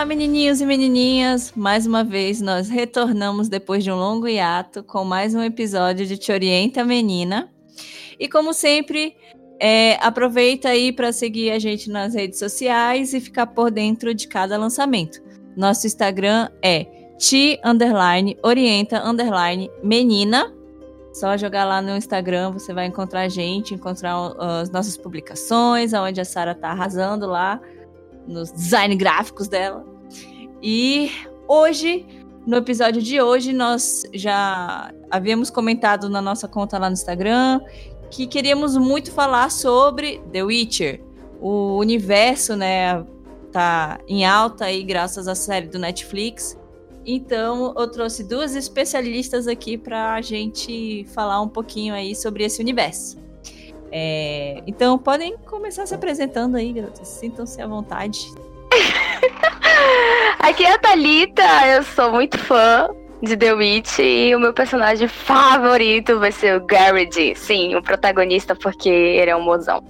Olá, menininhos e menininhas! Mais uma vez nós retornamos depois de um longo hiato com mais um episódio de Te Orienta Menina. E como sempre, é, aproveita aí para seguir a gente nas redes sociais e ficar por dentro de cada lançamento. Nosso Instagram é underline orienta menina. Só jogar lá no Instagram, você vai encontrar a gente, encontrar as nossas publicações, aonde a Sara tá arrasando lá nos design gráficos dela. E hoje, no episódio de hoje, nós já havíamos comentado na nossa conta lá no Instagram que queríamos muito falar sobre The Witcher. O universo, né, tá em alta aí graças à série do Netflix. Então, eu trouxe duas especialistas aqui para a gente falar um pouquinho aí sobre esse universo. É, então, podem começar se apresentando aí, garotas. Sintam-se à vontade. Aqui é a Thalita, eu sou muito fã de The Witch e o meu personagem favorito vai ser o Garrett. Sim, o protagonista, porque ele é um mozão.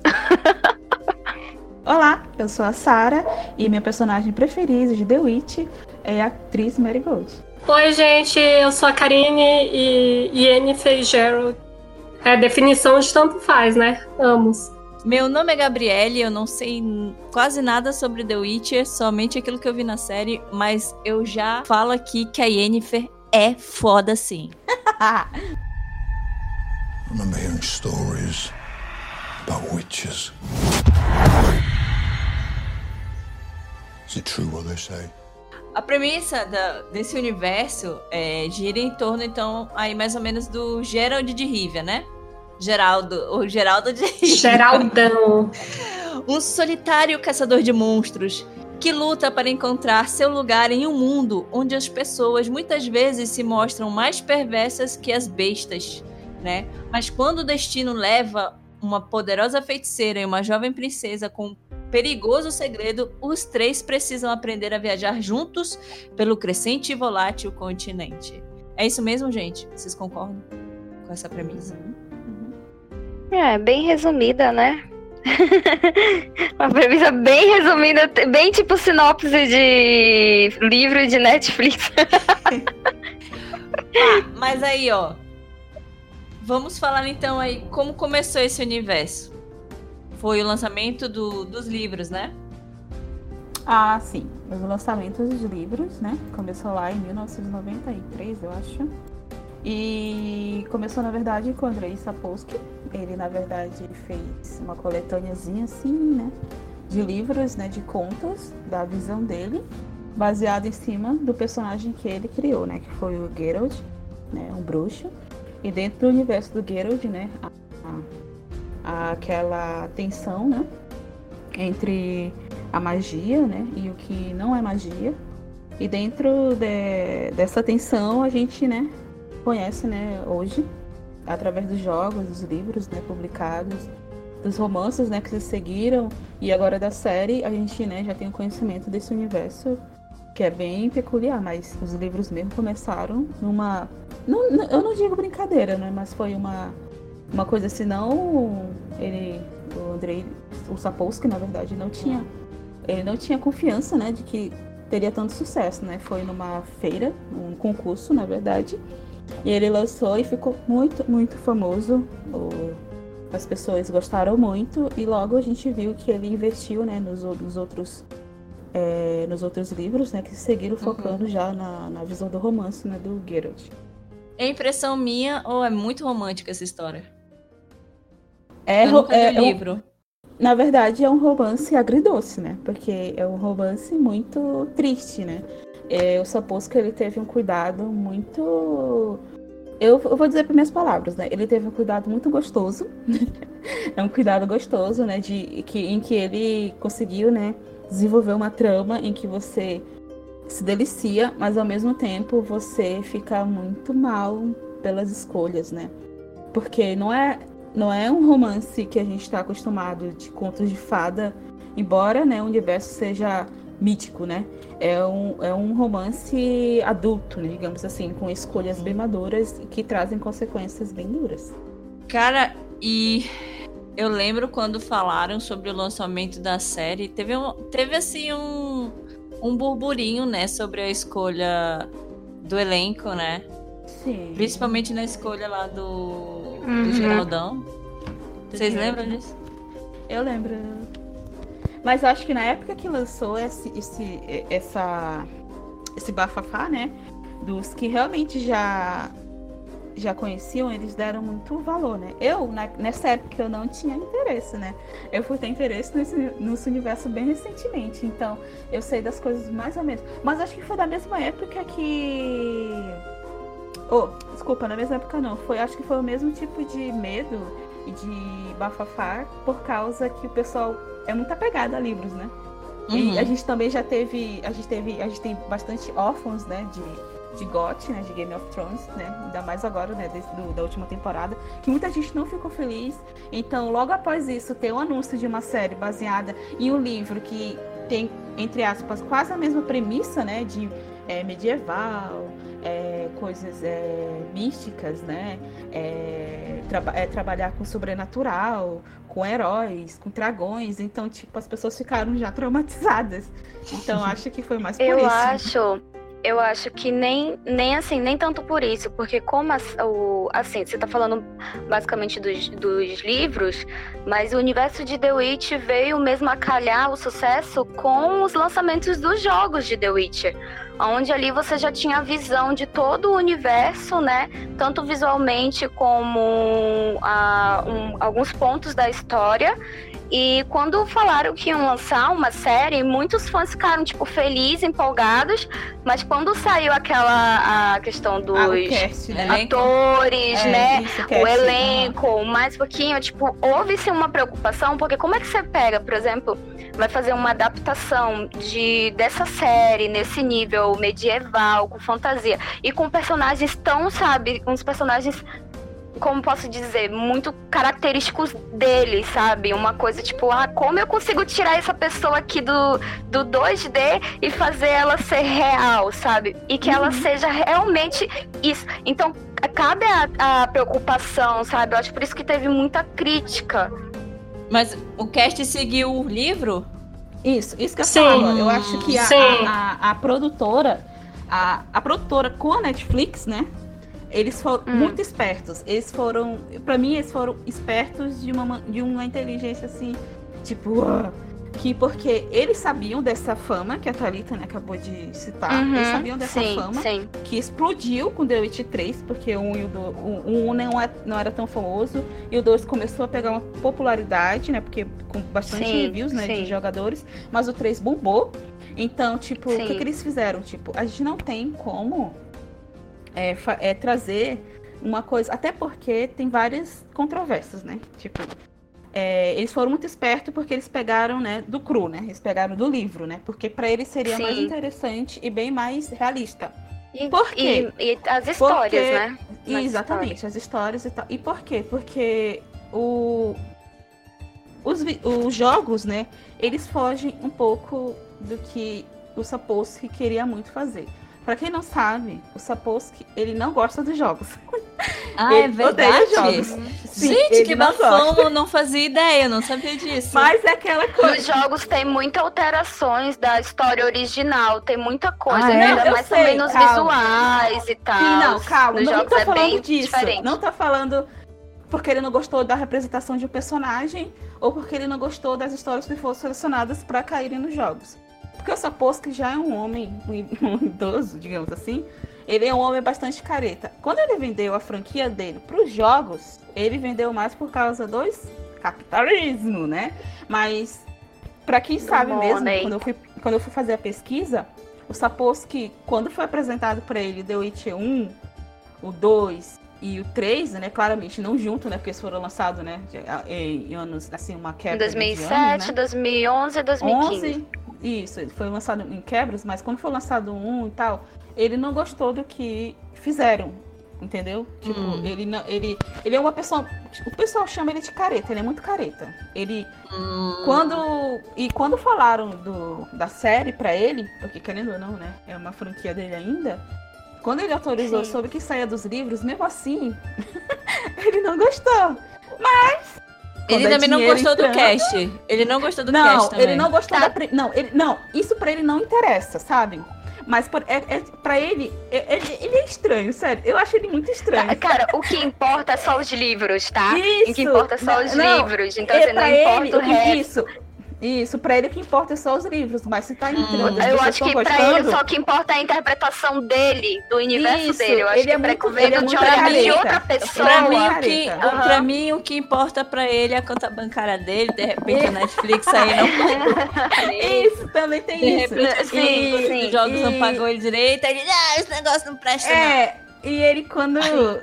Olá, eu sou a Sara e minha personagem preferida de The Witch é a atriz Marigold. Oi, gente, eu sou a Karine e Yennefer Gerald é definição de tanto faz, né? Amos. Meu nome é Gabriele, eu não sei quase nada sobre The Witcher, somente aquilo que eu vi na série, mas eu já falo aqui que a Yennefer é foda sim. Remember hearing stories about witches. Is it true what they say? A premissa da, desse universo é, gira em torno, então, aí mais ou menos do Gerald de Rivia, né? Geraldo, o Geraldo de. Geraldão. um solitário caçador de monstros que luta para encontrar seu lugar em um mundo onde as pessoas muitas vezes se mostram mais perversas que as bestas, né? Mas quando o destino leva uma poderosa feiticeira e uma jovem princesa com perigoso segredo, os três precisam aprender a viajar juntos pelo crescente e volátil continente. É isso mesmo, gente? Vocês concordam com essa premissa? É, bem resumida, né? Uma premissa bem resumida, bem tipo sinopse de livro de Netflix. ah, mas aí, ó. Vamos falar então aí como começou esse universo foi o lançamento do, dos livros, né? Ah, sim. Os lançamentos dos livros, né? Começou lá em 1993, eu acho. E começou, na verdade, com o Andrei Sapolsky. Ele, na verdade, fez uma coletâneazinha assim, né? De livros, né? De contos, da visão dele, baseado em cima do personagem que ele criou, né? Que foi o Geralt, né? Um bruxo. E dentro do universo do Geralt, né? A, a aquela tensão, né? Entre a magia, né? E o que não é magia. E dentro de, dessa tensão a gente, né? Conhece, né? Hoje, através dos jogos, dos livros, né? Publicados, dos romances, né? Que se seguiram e agora da série, a gente, né? Já tem o conhecimento desse universo que é bem peculiar, mas os livros mesmo começaram numa, não, eu não digo brincadeira, né? Mas foi uma uma coisa assim, não ele, o Andrei, o Sapolsky, na verdade, não tinha, ele não tinha confiança, né, de que teria tanto sucesso, né? Foi numa feira, um concurso, na verdade, e ele lançou e ficou muito, muito famoso. As pessoas gostaram muito e logo a gente viu que ele investiu, né, nos, nos outros é, nos outros livros, né, que seguiram uhum. focando uhum. já na, na visão do romance, né, do Geralt. É impressão minha ou é muito romântica essa história? É, é, é livro. Na verdade, é um romance agridoce, né? Porque é um romance muito triste, né? É, o Sapolsky, ele teve um cuidado muito... Eu, eu vou dizer por minhas palavras, né? Ele teve um cuidado muito gostoso. é um cuidado gostoso, né? De, que, em que ele conseguiu, né? Desenvolver uma trama em que você se delicia, mas ao mesmo tempo você fica muito mal pelas escolhas, né? Porque não é não é um romance que a gente está acostumado de contos de fada, embora né, o universo seja mítico, né? É um, é um romance adulto, né, digamos assim, com escolhas bem maduras que trazem consequências bem duras. Cara, e eu lembro quando falaram sobre o lançamento da série, teve, um, teve assim um, um burburinho, né, sobre a escolha do elenco, né? Sim. Principalmente na escolha lá do, Uhum. do Geraldão. Vocês lembram disso? Eu lembro. Mas acho que na época que lançou esse, esse, essa, esse bafafá, né? Dos que realmente já já conheciam, eles deram muito valor, né? Eu, na- nessa época, eu não tinha interesse, né? Eu fui ter interesse nesse, nesse universo bem recentemente, então eu sei das coisas mais ou menos. Mas acho que foi da mesma época que. Oh, desculpa, na mesma época não. Foi, acho que foi o mesmo tipo de medo e de bafafá por causa que o pessoal é muito apegado a livros, né? E Uhum. a gente também já teve, a gente teve, a gente tem bastante órfãos, né, de de GOT, né, de Game of Thrones, né, ainda mais agora, né, desse- do- da última temporada, que muita gente não ficou feliz. Então, logo após isso, ter um anúncio de uma série baseada em um livro que tem, entre aspas, quase a mesma premissa, né, de é, medieval, é, coisas é, místicas, né, é, traba- é, trabalhar com sobrenatural, com heróis, com dragões. Então, tipo, as pessoas ficaram já traumatizadas. Então, acho que foi mais por Eu isso. acho, eu acho que nem, nem assim, nem tanto por isso, porque como as- o, assim, você tá falando basicamente dos, dos livros, mas o universo de The Witch veio mesmo a calhar o sucesso com os lançamentos dos jogos de The Witcher. Onde ali você já tinha a visão de todo o universo, né? Tanto visualmente como ah, um- alguns pontos da história. E quando falaram que iam lançar uma série, muitos fãs ficaram, tipo, felizes, empolgados. Mas quando saiu aquela a questão dos Ah, cast, né? Atores, É, né? isso, o cast, elenco, mais um pouquinho, tipo, houve-se uma preocupação, porque como é que você pega, por exemplo, vai fazer uma adaptação de dessa série nesse nível medieval, com fantasia, e com personagens tão, sabe, uns personagens como posso dizer, muito característicos dele, sabe? Uma coisa tipo, ah, como eu consigo tirar essa pessoa aqui do, do 2D e fazer ela ser real, sabe? E que ela seja realmente isso. Então, cabe a, a preocupação, sabe? Eu acho por isso que teve muita crítica. Mas o cast seguiu o livro? Isso, isso que eu Sim, falo. Eu acho que a, a, a- a produtora, a, a produtora com a Netflix, né? Eles foram Hum. muito espertos. Eles foram, pra mim, eles foram espertos de uma, ma- de uma inteligência assim, tipo, uau, que porque eles sabiam dessa fama que a Thalita né, acabou de citar. Uhum, Eles sabiam dessa sim, fama sim. que explodiu com The Witch 3, porque o 1 e o 2, o 1 não, é, não era tão famoso, e o 2 começou a pegar uma popularidade, né? Porque com bastante Sim, reviews, né, de jogadores, mas o 3 bombou. Então, tipo, o que, que eles fizeram? Tipo, a gente não tem como é, é, trazer uma coisa. Até porque tem várias controvérsias, né? Tipo. é, eles foram muito espertos porque eles pegaram, né, do cru, né? Eles pegaram do livro, né? Porque pra eles seria mais Sim. interessante e bem mais realista. E, Por quê? E, e as histórias, Porque- né? Mais Exatamente, as histórias e tal. E por quê? Porque o, os, os jogos, né, eles fogem um pouco do que o Sapolsky queria muito fazer. Pra quem não sabe, o Sapolsky, ele não gosta dos jogos. Ah, é Ele odeia verdade? jogos. Sim, Gente, que não bafão, não fazia ideia, não sabia disso. Mas é aquela Nos coisa. jogos tem muitas alterações da história original, tem muita coisa, Ah, é? né? Não, ainda eu mais sei, também nos calma. visuais e tal. Sim, não, calma, Nos não jogos tô é falando bem disso. diferente. Não tá falando porque ele não gostou da representação de um personagem ou porque ele não gostou das histórias que foram selecionadas para caírem nos jogos. Porque o Sapolsky já é um homem, um idoso, digamos assim. Ele é um homem bastante careta. Quando ele vendeu a franquia dele para os jogos, ele vendeu mais por causa dos capitalismo, né? Mas para quem sabe mesmo, quando eu fui quando eu fui fazer a pesquisa, o Sapolsky, quando foi apresentado para ele The Witcher 1, o 2 e o 3, né? Claramente não junto, né? Porque eles foram lançados, né? Em anos, assim, uma Em quebra. de 2007, anos, né? 2011 e 2015. 11, isso, ele foi lançado em quebras, mas quando foi lançado um e tal, ele não gostou do que fizeram, entendeu? Tipo, Hum. ele não, ele, ele é uma pessoa, o pessoal chama ele de careta, ele é muito careta. Ele Hum, quando e quando falaram do, da série pra ele, porque querendo ou não, né, é uma franquia dele ainda. Quando ele autorizou Sim. sobre que saia dos livros, mesmo assim, ele não gostou. Mas Ele é também não gostou do entrando- cast. Ele não gostou do Não, cast também. ele não gostou Tá. da. pri- Não, ele, não, isso pra ele não interessa, sabe? Mas por, é, é, pra ele, é- ele, ele é estranho, sério. Eu acho ele muito estranho. Cara, o que importa é só os livros, tá? Isso, o que importa é só não, os não, livros. Então, É, assim, não importa ele, o resto. Isso, isso, pra ele o que importa é só os livros, mas se tá entrando, as Hum, Eu acho que tão pra ele gostando, só o que importa é a interpretação dele, do universo Isso, dele. Eu acho ele que é pra muito- ele é de olhar de outra pessoa. Pra mim, o que, Aham. pra mim, o que importa pra ele é a conta bancária dele. De repente, a Netflix aí não Isso, também tem De isso. repente, Sim, os sim. jogos não E- pagou ele direito. Aí ele, ah, esse negócio não presta, não. É, e ele quando,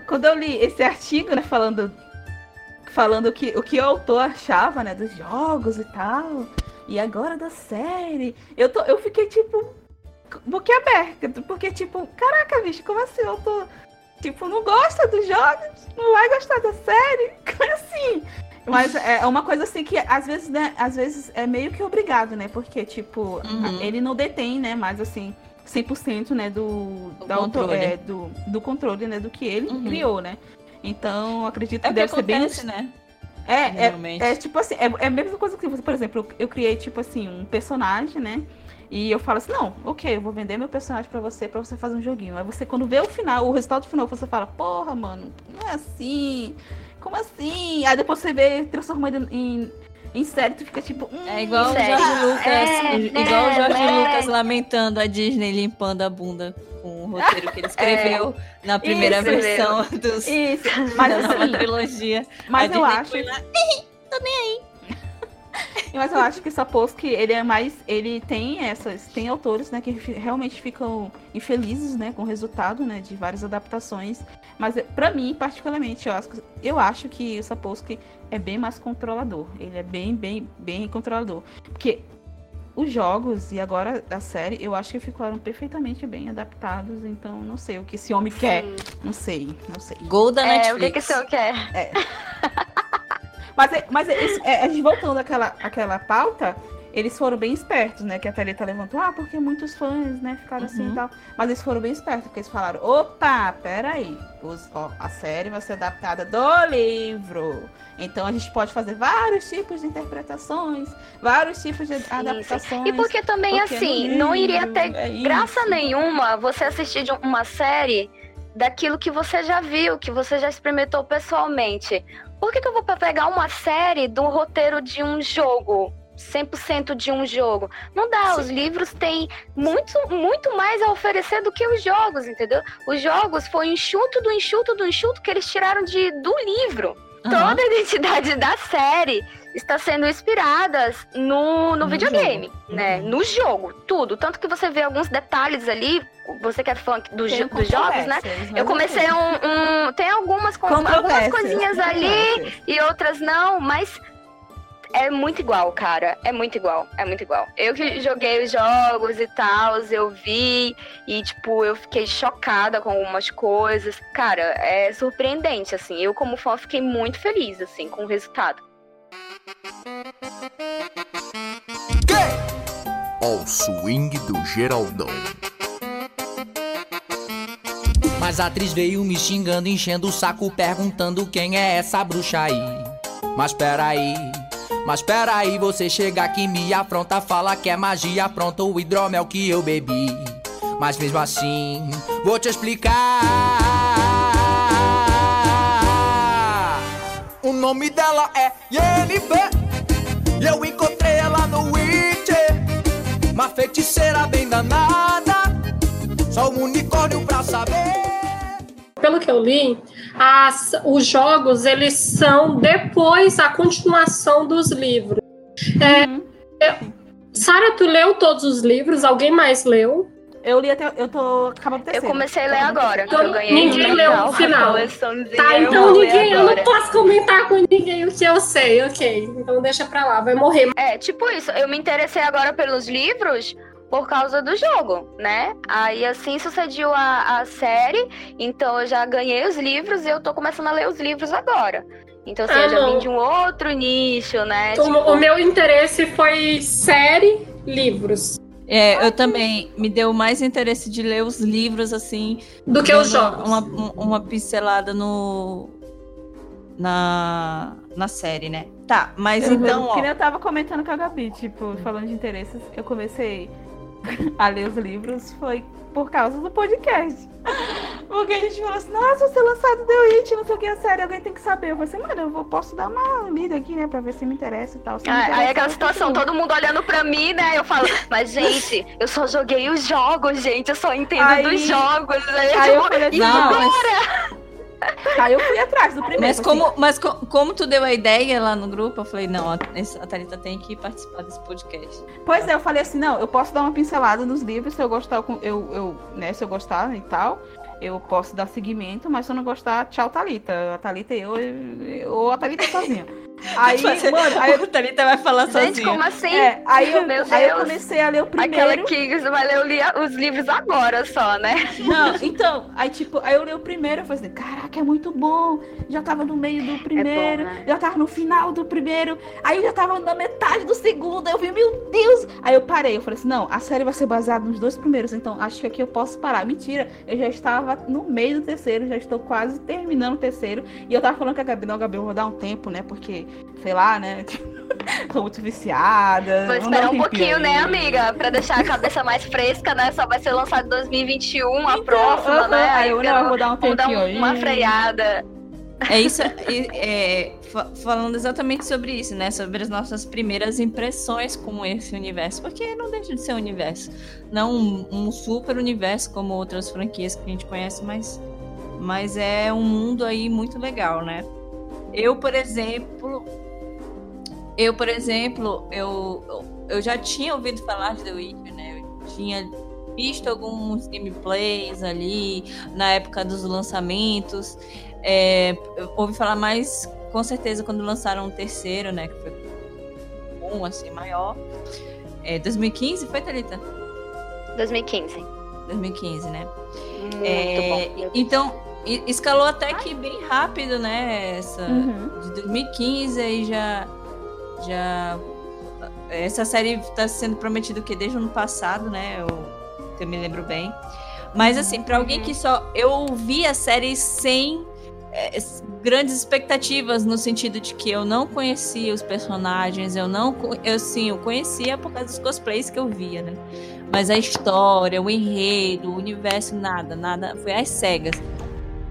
quando eu li esse artigo, né, falando falando o que, o que o autor achava, né, dos jogos e tal, e agora da série, eu, tô, eu fiquei, tipo, boquiaberta, porque, tipo, caraca, bicho, como assim o autor, tipo, não gosta dos jogos, não vai gostar da série, como assim? Mas é uma coisa assim que, às vezes, né, às vezes é meio que obrigado, né, porque, tipo, Uhum. ele não detém, né, mais assim, 100% né, do, Do da auto- controle. é, do, do controle, né, do que ele Uhum. criou, né. Então, acredito É que o que deve ser bem... acontece, né? É, é, é tipo assim, é, é a mesma coisa que você, por exemplo, eu, eu criei, tipo assim, um personagem, né? E eu falo assim, não, ok, eu vou vender meu personagem pra você, pra você fazer um joguinho. Aí você, quando vê o final, o resultado final, você fala, porra, mano, não é assim. Como assim? Aí depois você vê transformando em, tu fica tipo. Hum, É igual o Sério? Jorge Lucas, É, igual o Jorge é, Lucas lamentando a Disney limpando a bunda com o roteiro que ele escreveu na primeira Isso versão dos, Isso, mas da nova assim, trilogia. mas a eu Disney acho. foi lá, Mas eu acho que Sapolsky, ele é mais. Ele tem essas. Tem autores, né, que realmente ficam infelizes, né, com o resultado, né, de várias adaptações. Mas eh, pra mim, particularmente, eu acho, que- eu acho que o Sapolsky é bem mais controlador. Ele é bem, bem, bem controlador. Porque os jogos e agora a série, eu acho que ficaram perfeitamente bem adaptados. Então, não sei o que esse homem quer. Não sei, não sei. Gol da É, Netflix. o que, que o senhor quer? É- mas é isso, é, a gente voltando àquela, àquela pauta, eles foram bem espertos, né? Que a Thalita levantou, ah, porque muitos fãs, né, ficaram assim Uhum. e tal. Mas eles foram bem espertos, porque eles falaram, opa, peraí, os, ó, a série vai ser adaptada do livro. Então a gente pode fazer vários tipos de interpretações, vários tipos de adaptações. E porque também, porque assim, não iria livro ter é graça nenhuma você assistir de uma série daquilo que você já viu, que você já experimentou pessoalmente. Por que, que eu vou pegar uma série do roteiro de um jogo? 100% de um jogo. Não dá, os livros têm muito, muito mais a oferecer do que os jogos, entendeu? Os jogos foi enxuto do enxuto do enxuto que eles tiraram de, do livro. Aham. Toda a identidade da série está sendo inspirada no, no, No videogame, jogo. né? Uhum. No jogo, tudo. Tanto que você vê alguns detalhes ali, você que é fã do jo- dos jogos, né? Eu comecei ok. um, um- Tem algumas, algumas coisinhas ali e outras não, mas é muito igual, cara. É muito igual, é muito igual. Eu que joguei os jogos e tal, eu vi e, tipo, eu fiquei chocada com algumas coisas. Cara, é surpreendente, assim. Eu, como fã, fiquei muito feliz, assim, com o resultado. Ao swing do Geraldão. Mas a atriz veio me xingando, enchendo o saco, perguntando quem é essa bruxa aí. Mas peraí, mas peraí, você chega aqui me afronta, fala que é magia, pronto, o hidromel que eu bebi. Mas mesmo assim, vou te explicar. O nome dela é Yennefer, e eu encontrei ela no Witcher. Uma feiticeira bem danada, só um unicórnio pra saber. Pelo que eu li, as- os jogos eles são depois a continuação dos livros. Uhum. Sara, tu leu todos os livros? Alguém mais leu? Eu li até. Eu tô acabando o Eu terceiro. comecei a ler agora, que terceiro. eu ganhei Ninguém leu o final. Tá, eu então ler ninguém, eu não posso comentar com ninguém o que eu sei, ok. Então deixa pra lá, vai morrer. É, tipo isso. Eu me interessei agora pelos livros por causa do jogo, né? Aí assim sucediu a, a série, então eu já ganhei os livros e eu tô começando a ler os livros agora. Então, assim, Ah, eu já não. vim de um outro nicho, né? O- Tipo, O meu interesse foi série, livros, É, eu também me deu mais interesse de ler os livros, assim, do que os jogos. Uma, um- uma pincelada no. Na, na série, né? Tá, mas Eu- então, Que ó. nem eu tava comentando com a Gabi, tipo, falando de interesses, eu comecei a ler os livros foi por causa do podcast. Porque a gente falou assim, nossa, vai ser lançado The Witch, não sei o que, a série, alguém tem que saber. Eu falei assim, mano, eu vou, posso dar uma lida aqui, né, pra ver se me interessa e tal. Se me Ah, interessa, aí aquela eu situação, todo mundo olhando pra mim, né? Eu falo, mas gente, eu só joguei os jogos, gente, eu só entendo Aí- dos jogos. Aí, Aí eu falei assim, Não, não, mas, Aí eu fui atrás do primeiro. mas, assim, como, mas co- como tu deu a ideia lá no grupo, eu falei, não, a, a Thalita tem que participar desse podcast. Pois é, eu falei assim, não, eu posso dar uma pincelada nos livros se eu gostar, eu, eu, eu, né, se eu gostar e tal, eu posso dar seguimento, mas se eu não gostar, tchau, Thalita. A Thalita e eu, ou a Thalita sozinha. Aí, Você- mano, aí, eu- a Thalita vai falar Gente, sozinha. como assim? é, aí, eu, Meu aí eu Deus. comecei a ler o Aquela primeiro. que vai ler o li- os livros agora só, né? Não, então, aí tipo, aí eu li o primeiro, eu falei assim, caraca, é muito bom. Já tava no meio do primeiro, né? já tava no final do primeiro, aí eu já tava na metade do segundo, eu vi, meu Deus! Aí eu parei, eu falei assim, não, a série vai ser baseada nos dois primeiros, então acho que aqui eu posso parar. Mentira, eu já estava no meio do terceiro, já estou quase terminando o terceiro, e eu tava falando com a Gabi, não, Gabi, eu vou dar um tempo, né, porque, sei lá, né, tô muito viciada. Vou esperar um pouquinho, né, aí. amiga? Pra deixar a cabeça mais fresca, né? Só vai ser lançado em 2021, a Então, próxima, aham, né? Aí eu, eu não, eu vou dar um vou dar tempinho um- aí. uma freada. É isso, é, é, fa- falando exatamente sobre isso, né? Sobre as nossas primeiras impressões com esse universo, porque não deixa de ser um universo, não um, um super universo como outras franquias que a gente conhece, mas, mas é um mundo aí muito legal, né? Eu, por exemplo, eu, por exemplo, eu, eu já tinha ouvido falar de The Witcher, né? Eu tinha visto alguns gameplays ali na época dos lançamentos. É, eu ouvi falar mais, com certeza, quando lançaram o terceiro, né? Que foi um, assim, maior. É, 2015 foi, Thalita? 2015. 2015, né? Muito É, bom. Então, escalou até que bem rápido, né? Essa, Uhum. de 2015 aí já. já essa série está sendo prometida o quê? Desde o ano passado, né? Eu, que eu me lembro bem. Mas assim, para alguém que só. Eu vi a série sem é, grandes expectativas, no sentido de que eu não conhecia os personagens, eu não. Eu sim, eu conhecia por causa dos cosplays que eu via, né? Mas a história, o enredo, o universo, nada, nada. Foi às cegas.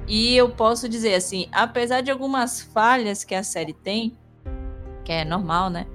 E eu posso dizer assim, apesar de algumas falhas que a série tem, que é normal, né?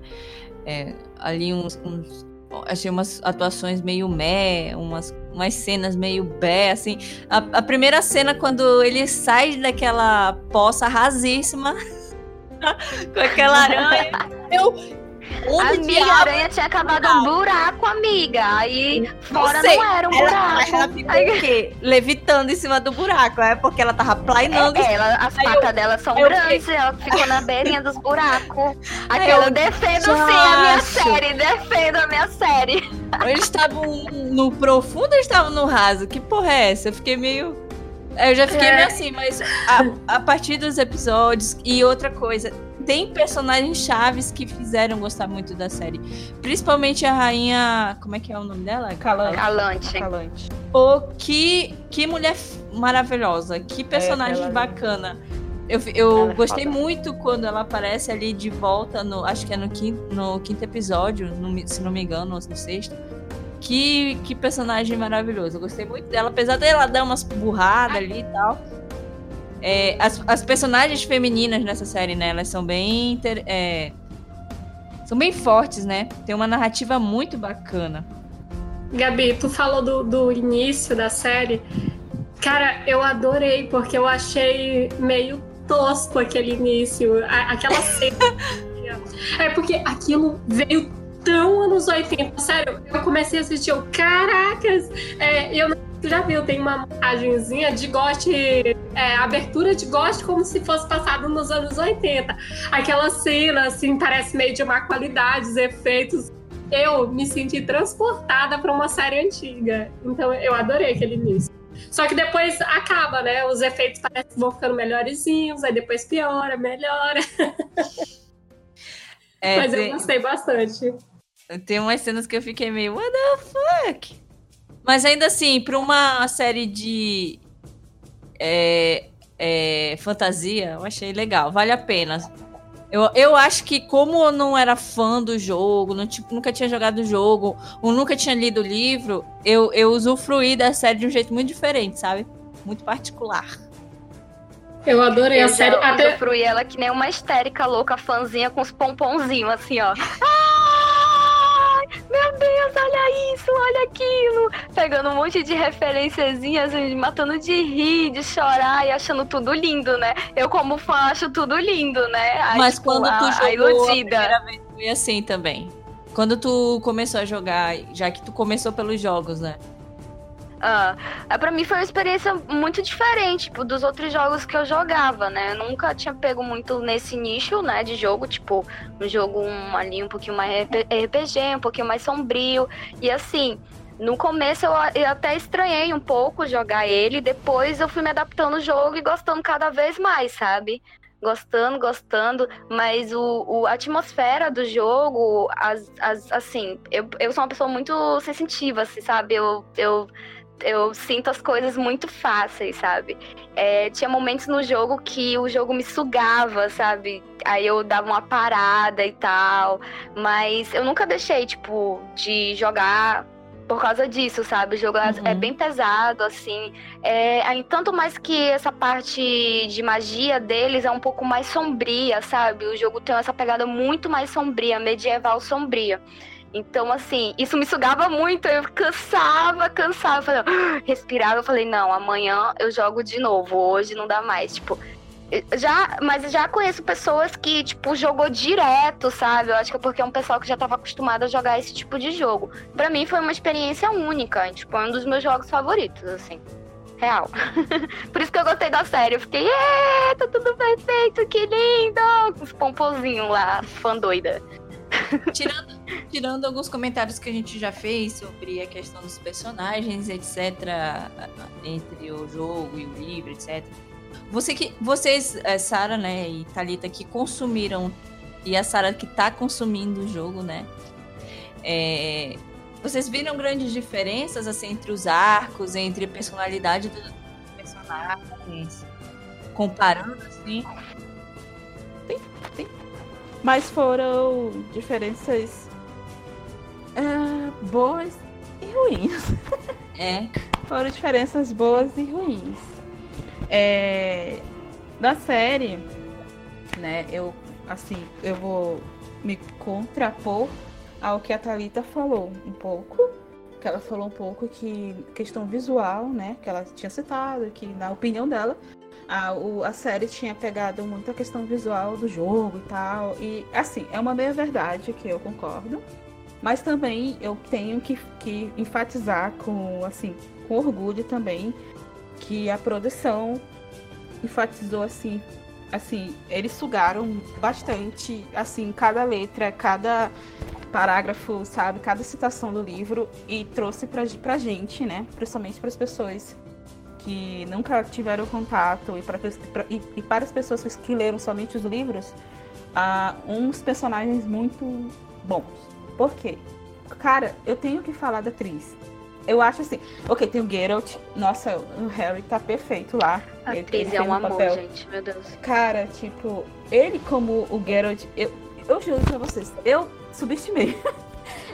É, ali uns, uns- achei umas atuações meio meh, umas, umas cenas meio bé, assim. A, a primeira cena, quando ele sai daquela poça rasíssima, com aquela aranha, eu... Onde Amiga, diabo a aranha tinha acabado um buraco, amiga. Aí fora sei. não era um ela, buraco. ela ficou o quê? Levitando em cima do buraco, é porque ela tava plainando. É, ela, as Aí patas eu- dela são aí eu grandes, ela ficou na beirinha dos buracos. Aí Aquela, eu, eu defendo sim a minha série, defendo a minha série. Eles estavam no profundo ou estavam no raso? Que porra é essa? Eu fiquei meio. Eu já fiquei É. meio assim, mas a, a partir dos episódios. E outra coisa, tem personagens chaves que fizeram gostar muito da série. Principalmente a rainha. Como é que é o nome dela? Calante. Calante. Calante. Pô, que, que mulher maravilhosa. Que personagem ela- bacana. Eu, eu é gostei foda. muito quando ela aparece ali de volta no. Acho que é no quinto, no quinto episódio, no se não me engano, ou no sexto. Que, que personagem maravilhoso. Eu gostei muito dela, apesar dela dar umas burradas ali e tal. É, as, as personagens femininas nessa série, né? Elas são bem. inter- é, são bem fortes, né? Tem uma narrativa muito bacana. Gabi, tu falou do, do início da série. Cara, eu adorei, porque eu achei meio tosco aquele início. a- aquela cena. é porque aquilo veio tão anos 80. Sério, eu comecei a assistir, eu, caracas! É, eu não- tu já viu, tem uma montagenzinha de Ghost, é, abertura de Ghost como se fosse passado nos anos 80. Aquela cena, assim, parece meio de má qualidade, os efeitos eu me senti transportada para uma série antiga. Então eu adorei aquele início. Só que depois acaba, né? Os efeitos parecem que vão ficando melhorzinhos, aí depois piora, melhora. É, Mas tem- eu gostei bastante. Tem umas cenas que eu fiquei meio, what the fuck? Mas ainda assim, pra uma série de é, é, fantasia, eu achei legal, vale a pena. Eu, eu acho que, como eu não era fã do jogo, não, tipo, nunca tinha jogado o jogo, ou nunca tinha lido o livro, eu, eu usufruí da série de um jeito muito diferente, sabe? Muito particular. Eu adorei Eu a série. já Até, usufruí ela que nem uma histérica louca, fãzinha com os pomponzinhos, assim, ó. Meu Deus, olha isso, olha aquilo. Pegando um monte de referenciazinhas, matando de rir, de chorar e achando tudo lindo, né? Eu, como fã, acho tudo lindo, né? A, Mas tipo, quando tu a, a jogou a iludida. primeira vez, foi assim também. Quando tu começou a jogar, já que tu começou pelos jogos, né? Ah, é, pra mim foi uma experiência muito diferente tipo, dos outros jogos que eu jogava, né? Eu nunca tinha pego muito nesse nicho, né, de jogo, tipo, um jogo um, ali um pouquinho mais RP- RPG, um pouquinho mais sombrio. E assim, no começo eu, eu até estranhei um pouco jogar ele, depois eu fui me adaptando ao jogo e gostando cada vez mais, sabe? Gostando, gostando, mas o, o- a atmosfera do jogo, as, as, assim, eu, eu sou uma pessoa muito sensitiva, assim, sabe? Eu, eu eu sinto as coisas muito fáceis, sabe? É, tinha momentos no jogo que o jogo me sugava, sabe? Aí eu dava uma parada e tal. Mas eu nunca deixei, tipo, de jogar por causa disso, sabe? O jogo é- Uhum. é bem pesado, assim. É, tanto mais que essa parte de magia deles é um pouco mais sombria, sabe? O jogo tem essa pegada muito mais sombria, medieval sombria. Então, assim, isso me sugava muito. Eu cansava, cansava. "Ah", respirava. Eu falei, não, amanhã eu jogo de novo. Hoje não dá mais. Tipo, já, mas já conheço pessoas que, tipo, jogou direto, sabe? Eu acho que é porque é um pessoal que já tava acostumado a jogar esse tipo de jogo. Pra mim foi uma experiência única. Tipo, é um dos meus jogos favoritos, assim. Real. Por isso que eu gostei da série. Eu fiquei, é, tá tudo perfeito, que lindo! Com os pompozinhos lá, fã doida. Tirando, tirando alguns comentários que a gente já fez sobre a questão dos personagens, etc., entre o jogo e o livro, etc. Você que, vocês, eh, Sara, né, e Thalita, que consumiram, e a Sara que tá consumindo o jogo, né? é, vocês viram grandes diferenças assim, entre os arcos, entre a personalidade dos personagens, comparando assim? Mas foram diferenças ah, boas e ruins. É. Foram diferenças boas e ruins. É, na série, né, eu assim, eu vou me contrapor ao que a Thalita falou um pouco. Que ela falou um pouco que questão visual, né? Que ela tinha citado, que na opinião dela, a, o- a série tinha pegado muito a questão visual do jogo e tal. E assim, é uma meia verdade que eu concordo. Mas também eu tenho que, que enfatizar com, assim, com orgulho também que a produção enfatizou assim, assim, eles sugaram bastante, assim, cada letra, cada parágrafo, sabe, cada citação do livro e trouxe pra, pra gente, né, principalmente para as pessoas que nunca tiveram contato e, pra- e, e para as pessoas que leram somente os livros, ah, uns personagens muito bons. Por quê? Cara, eu tenho que falar da atriz. Eu acho assim, ok, tem o Geralt, nossa, o Harry tá perfeito lá. A Ele- atriz ele é fez um amor, papel. gente. Meu Deus. Cara, tipo, ele como o Geralt, eu, eu juro pra vocês, eu subestimei.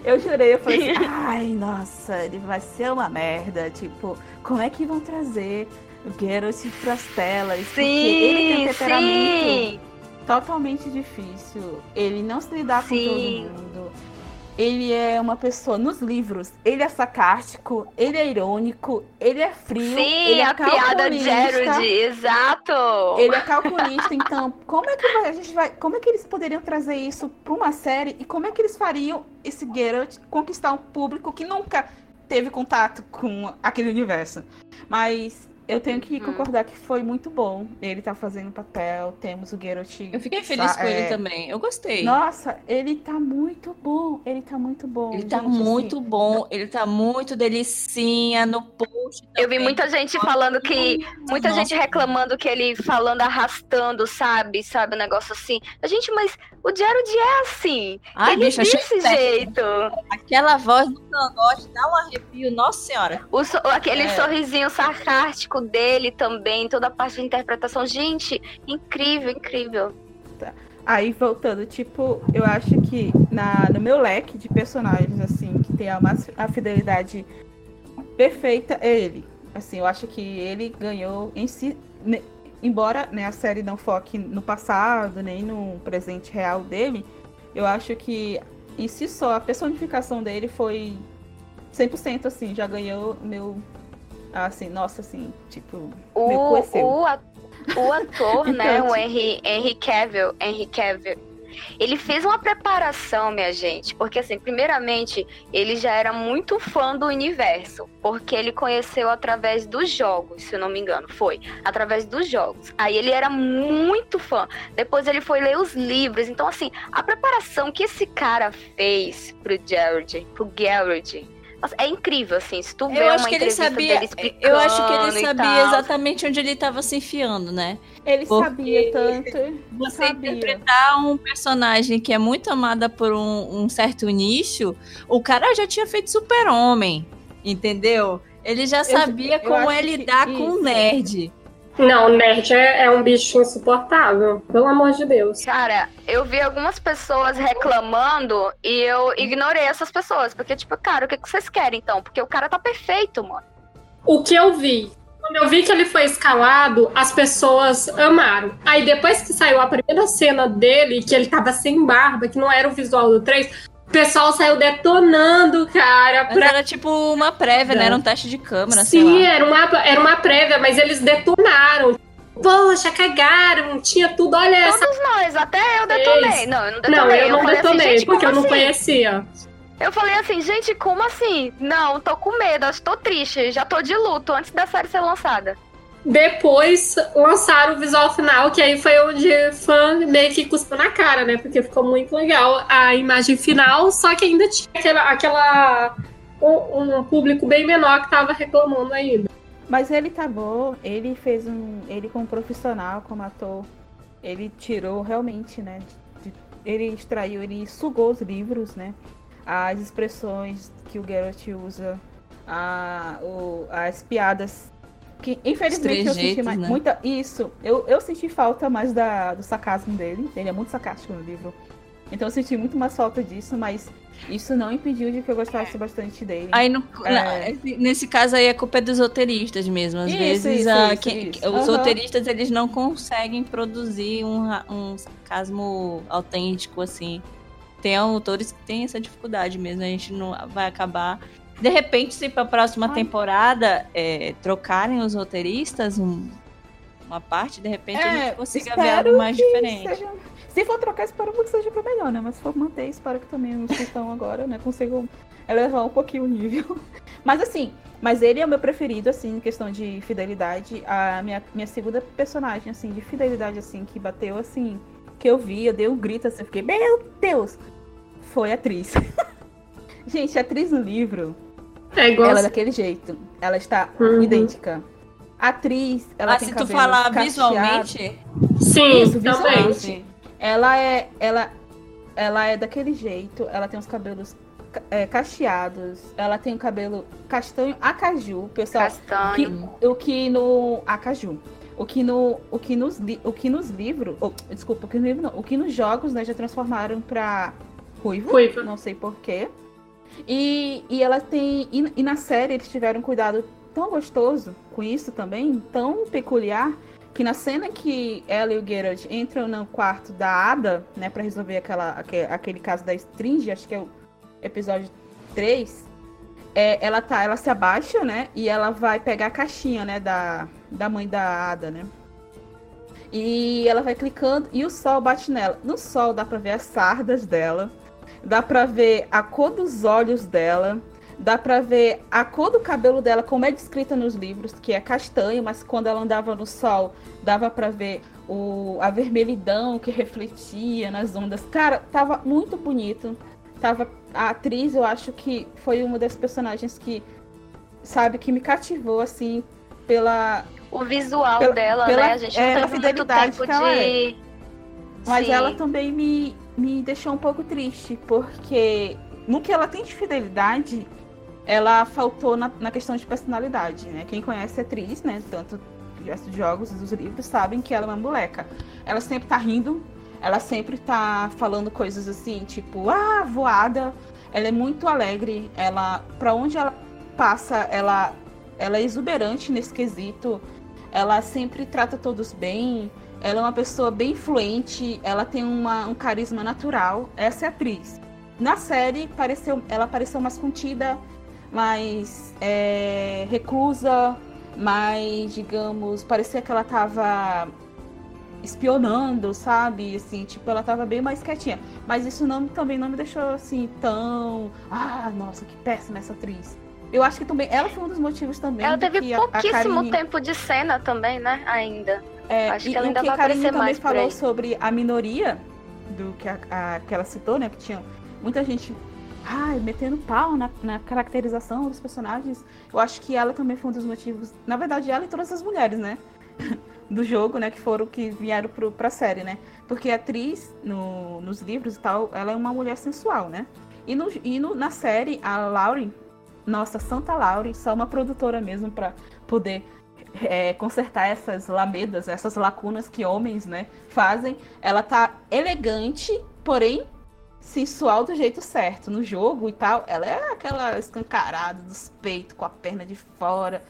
Eu jurei, eu falei assim, ai, nossa, ele vai ser uma merda. Tipo, como é que vão trazer o Geralt pras telas? Porque ele tem um Sim, temperamento sim. totalmente difícil. Ele não se lidar com Sim. todo mundo. Ele é uma pessoa, nos livros, ele é sarcástico, ele é irônico, ele é frio, Sim, ele é a piada de. Gerard, exato. Ele é calculista, então como é que a gente vai, como é que eles poderiam trazer isso para uma série e como é que eles fariam esse Geralt conquistar um público que nunca teve contato com aquele universo? Mas eu tenho que Uhum. concordar que foi muito bom. Ele tá fazendo o papel, temos o Geralt. Eu fiquei feliz com ele é, também. Eu gostei. Nossa, ele tá muito bom. Ele tá muito bom. Ele tá gente, assim. muito bom, ele tá muito delicinha no post. Eu vi também. muita gente falando que. Muita Nossa. gente reclamando que ele falando arrastando, sabe? Sabe, um negócio assim. A gente, mas o Gerard é assim. Ai, ele bicho, desse jeito. Aquela voz do cangote dá um arrepio, nossa senhora. O so- aquele É. sorrisinho sarcástico dele também, toda a parte de interpretação. Gente, incrível, incrível. Aí voltando, tipo, eu acho que na, no meu leque de personagens, assim, que tem a, mais, a fidelidade perfeita é ele. Assim, eu acho que ele ganhou em si. ne- embora né, a série não foque no passado, nem no presente real dele, eu acho que em si só a personificação dele foi 100% assim, já ganhou meu. Assim, nossa, assim, tipo. O, o, o ator, né, Então, o Henry, Henry Cavill, Henry Cavill, ele fez uma preparação, minha gente, porque assim, primeiramente, ele já era muito fã do universo, porque ele conheceu através dos jogos, se eu não me engano, foi, através dos jogos. Aí ele era muito fã. Depois ele foi ler os livros. Então assim, a preparação que esse cara fez pro Jared, pro Garrett, nossa, é incrível assim, se tu vê Eu acho que ele sabia. dele explicando Eu acho que ele sabia exatamente onde ele estava se enfiando, né? Ele Porque sabia tanto. Você sabia. interpretar um personagem que é muito amada por um, um certo nicho, o cara já tinha feito super-homem, entendeu? Ele já sabia eu como acho é que lidar com um nerd. Não, nerd é, é um bicho insuportável. Pelo amor de Deus. Cara, eu vi algumas pessoas reclamando e eu ignorei essas pessoas. Porque, tipo, cara, o que que vocês querem então? Porque o cara tá perfeito, mano. O que eu vi? Quando eu vi que ele foi escalado, as pessoas amaram. Aí depois que saiu a primeira cena dele, que ele tava sem barba, que não era o visual do 3, o pessoal saiu detonando, cara, Mas pra era tipo uma prévia, né? Era um teste de câmera, sei Sim, lá. era uma, era uma prévia, mas eles detonaram. Poxa, cagaram, tinha tudo, olha essa. Todos nós, até eu detonei. Não, eu não detonei. Não, eu não falei assim, detonei, gente, porque eu não assim? conhecia. Eu falei assim, gente, como assim? Não, tô com medo, acho que tô triste, já tô de luto antes da série ser lançada. Depois lançaram o visual final, que aí foi onde fã meio que cuspiu na cara, né? Porque ficou muito legal a imagem final, só que ainda tinha aquela. aquela um, um público bem menor que tava reclamando ainda. Mas ele tá bom, ele fez um. Ele como profissional, como ator, ele tirou realmente, né? ele extraiu, ele sugou os livros, né? As expressões que o Geralt usa, a, o- as piadas. Que infelizmente eu senti mais, né? muita. Isso. Eu, eu senti falta mais da, do sarcasmo dele. Ele é muito sarcástico no livro. Então eu senti muito mais falta disso, mas isso não impediu de que eu gostasse bastante dele. Aí, no- É. na- nesse caso aí, a culpa é dos roteiristas mesmo. Às Isso, vezes, isso, a- isso, quem- os Aham. roteiristas, eles não conseguem produzir um, um sarcasmo autêntico, assim. Tem autores que têm essa dificuldade mesmo. A gente não vai acabar... De repente, se para a próxima Ai. temporada é, trocarem os roteiristas, um- uma parte, de repente a É, gente consiga ver algo mais diferente. seja- Se for trocar, espero que seja pra melhor, né? Mas se for manter, espero que também os que estão agora, né, consigam elevar um pouquinho o nível. Mas assim, mas ele é o meu preferido, assim, em questão de fidelidade. A minha, minha segunda personagem, assim, de fidelidade, assim, que bateu, assim, que eu vi, eu dei um grito, assim, eu fiquei, meu Deus! Foi a atriz. Gente, a atriz no livro, É igual. ela é daquele jeito. Ela está Uhum. idêntica. A atriz, ela Ah, tem se tu cabelo falar cacheado. visualmente, Sim, Isso, também. visualmente. Ela é, ela, ela é daquele jeito. Ela tem os cabelos ca- é, cacheados. Ela tem o cabelo castanho acaju, pessoal. Castanho. Que, o que no acaju. O que no, o que nos, li- o que nos livros, oh, desculpa, o que no livro não, o que nos jogos, né, já transformaram pra ruivo. Ruiva. Não sei porquê. E, e ela tem. E, e na série eles tiveram um cuidado tão gostoso com isso também, tão peculiar, que na cena que ela e o Geralt entram no quarto da Ada, né, pra resolver aquela, aque- aquele caso da Stringe, acho que é o episódio 3, é, ela tá, ela se abaixa, né, e ela vai pegar a caixinha, né, da, da mãe da Ada, né. E ela vai clicando e o sol bate nela. No sol dá pra ver as sardas dela, dá pra ver a cor dos olhos dela, dá pra ver a cor do cabelo dela, como é descrita nos livros, que é castanho, mas quando ela andava no sol, dava pra ver o, a vermelhidão que refletia nas ondas. Cara, tava muito bonito. Tava a atriz, eu acho que foi uma das personagens que sabe que me cativou assim pela O visual Pela- dela, pela- né? A gente é, não a teve muito tempo ela de. Mas Sim. ela também me, me deixou um pouco triste, porque no que ela tem de fidelidade, ela faltou na, na questão de personalidade, né? Quem conhece a atriz, né? Tanto dos jogos e dos livros, sabem que ela é uma moleca. Ela sempre tá rindo, Ela sempre tá falando coisas assim, tipo, ah, voada. Ela é muito alegre. Ela, para onde ela passa, ela, ela é exuberante nesse quesito. Ela sempre trata todos bem. Ela é uma pessoa bem influente. Ela tem uma, um carisma natural. Essa é a atriz. Na série, pareceu, ela pareceu mais contida, mais é, reclusa, mais, digamos, parecia que ela tava espionando, sabe? Assim, tipo, ela tava bem mais quietinha. Mas isso não, também não me deixou assim tão. Ah, nossa, que péssima essa atriz. Eu acho que também. Ela foi um dos motivos também. Ela teve pouquíssimo Karine, tempo de cena também, né? Ainda. É, acho e, que ela ainda o que vai a Karine também mais falou sobre a minoria do que, a, a- que ela citou, né? Que tinha muita gente. Ai, metendo pau na, na caracterização dos personagens. Eu acho que ela também foi um dos motivos. Na verdade, ela e todas as mulheres, né? Do jogo, né? Que foram que vieram pro, pra série, né? Porque a atriz, no, nos livros e tal, ela é uma mulher sensual, né? E, no, e no- na série, a Lauren, nossa, Santa Lauren, só uma produtora mesmo pra poder é, consertar essas lamedas, essas lacunas que homens, né, fazem. Ela tá elegante, porém sensual do jeito certo. No jogo e tal, ela é aquela escancarada dos peitos, com a perna de fora,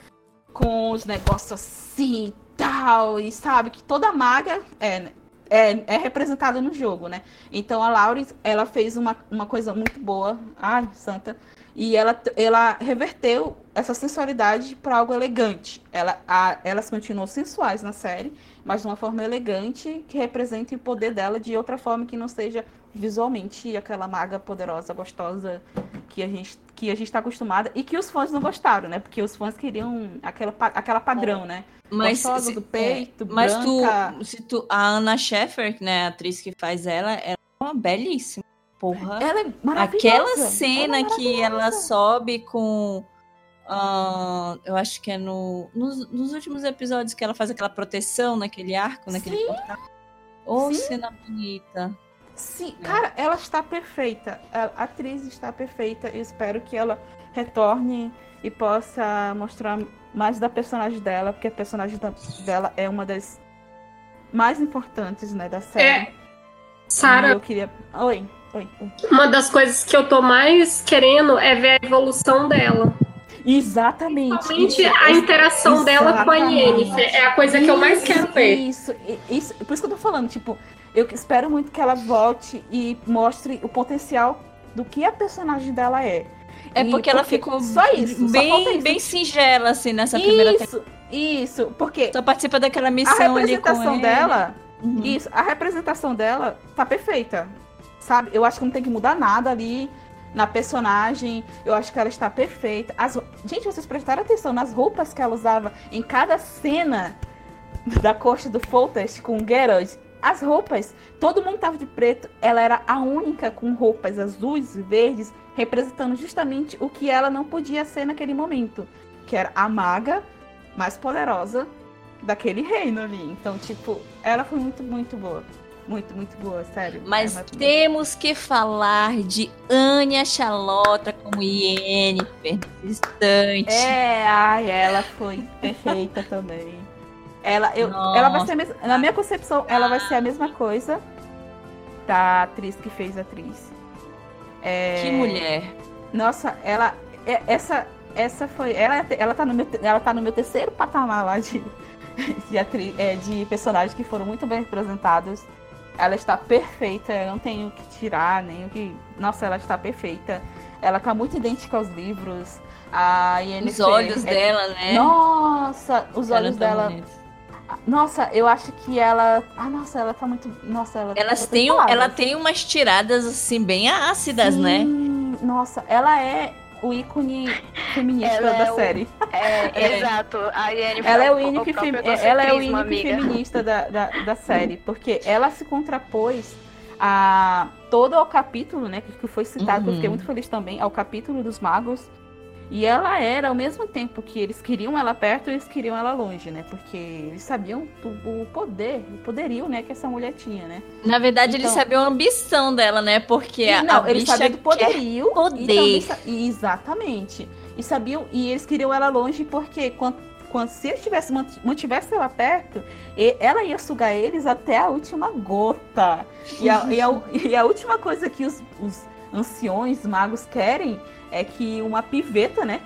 com os negócios assim e tal, e sabe que toda maga é, né, é, é representada no jogo, né? Então a Lauren, ela fez uma, uma coisa muito boa, ai, santa, e ela, ela reverteu essa sensualidade para algo elegante. Ela, a- elas continuam sensuais na série, mas de uma forma elegante que represente o poder dela de outra forma que não seja visualmente aquela maga poderosa, gostosa que a gente que a gente está acostumada e que os fãs não gostaram, né? Porque os fãs queriam aquela, aquela padrão, né? Mas, Gostosa se- do peito, é, mas branca. tu, se tu, a Anna Sheffer, né, a atriz que faz ela, ela é uma belíssima. Porra. Ela é maravilhosa. Aquela ela é cena que ela sobe com. ah, eu acho que é no, nos, nos últimos episódios que ela faz aquela proteção naquele arco, naquele Sim. portal. Ô, Sim. cena bonita. Sim, É. cara, ela está perfeita. A atriz está perfeita. Eu espero que ela retorne e possa mostrar mais da personagem dela, porque a personagem dela é uma das mais importantes, né, da série. É, Sara, eu queria. Oi, oi, oi. uma das coisas que eu tô mais querendo é ver a evolução dela. Exatamente. Principalmente isso, a isso- interação dela com a exatamente. Yennefer. É a coisa que eu mais quero ver. Isso, isso, por isso que eu tô falando, tipo, eu espero muito que ela volte e mostre o potencial do que a personagem dela é. É E porque ela ficou só isso, só bem, isso. bem singela, assim, nessa primeira temporada. Isso, isso, porque Só participa daquela a missão ali com representação dela, Uhum. isso, a representação dela tá perfeita, sabe? Eu acho que não tem que mudar nada ali na personagem, eu acho que ela está perfeita. As, gente, vocês prestaram atenção nas roupas que ela usava em cada cena da corte do Foltest com o Geralt? As roupas, todo mundo tava de preto, ela era a única com roupas azuis e verdes, representando justamente o que ela não podia ser naquele momento, que era a maga mais poderosa daquele reino ali. Então, tipo, ela foi muito, muito boa. Muito, muito boa, sério. Mas É temos que falar de Anya Charlotta como Yennefer, distante. É, ai, ela foi perfeita também. Ela, eu, Nossa. ela vai ser mes- na minha concepção, ela vai ser a mesma coisa da atriz que fez a atriz. É, Que mulher. Nossa, ela, é- essa, essa foi, ela, ela tá no meu, ela tá no meu terceiro patamar lá de, de, atri, é, de personagens que foram muito bem representados. Ela está perfeita, eu não tenho o que tirar, nem o que. Nossa, ela está perfeita. Ela tá muito idêntica aos livros. A Os olhos é- dela, né? Nossa, os olhos tá dela. bonita. Nossa, eu acho que ela. Ah, nossa, ela tá muito. Nossa, ela. Elas um- ela palavras. tem umas tiradas assim bem ácidas, né? Sim, Nossa, ela é o ícone feminista Ela da é o- série. É, É. exato. A Yennefer Ela é o o ícone, próprio femi- ela é o ícone feminista da, da, da série, porque ela se contrapôs a todo o capítulo, né, que foi citado, que eu fiquei Uhum. muito feliz também, ao capítulo dos magos. E ela era, ao mesmo tempo que eles queriam ela perto, eles queriam ela longe, né? Porque eles sabiam o, poder, o poderio, né, que essa mulher tinha, né? Na verdade, eles Então- sabiam a ambição dela, né? Porque E não, a eles bicha sabiam do poderio. poder. Exatamente. E sabiam, e eles queriam ela longe porque quando quando se ele tivesse mantivesse ela perto, ela ia sugar eles até a última gota. E a, e a, e a última coisa que os, os anciões magos querem é que uma piveta, né?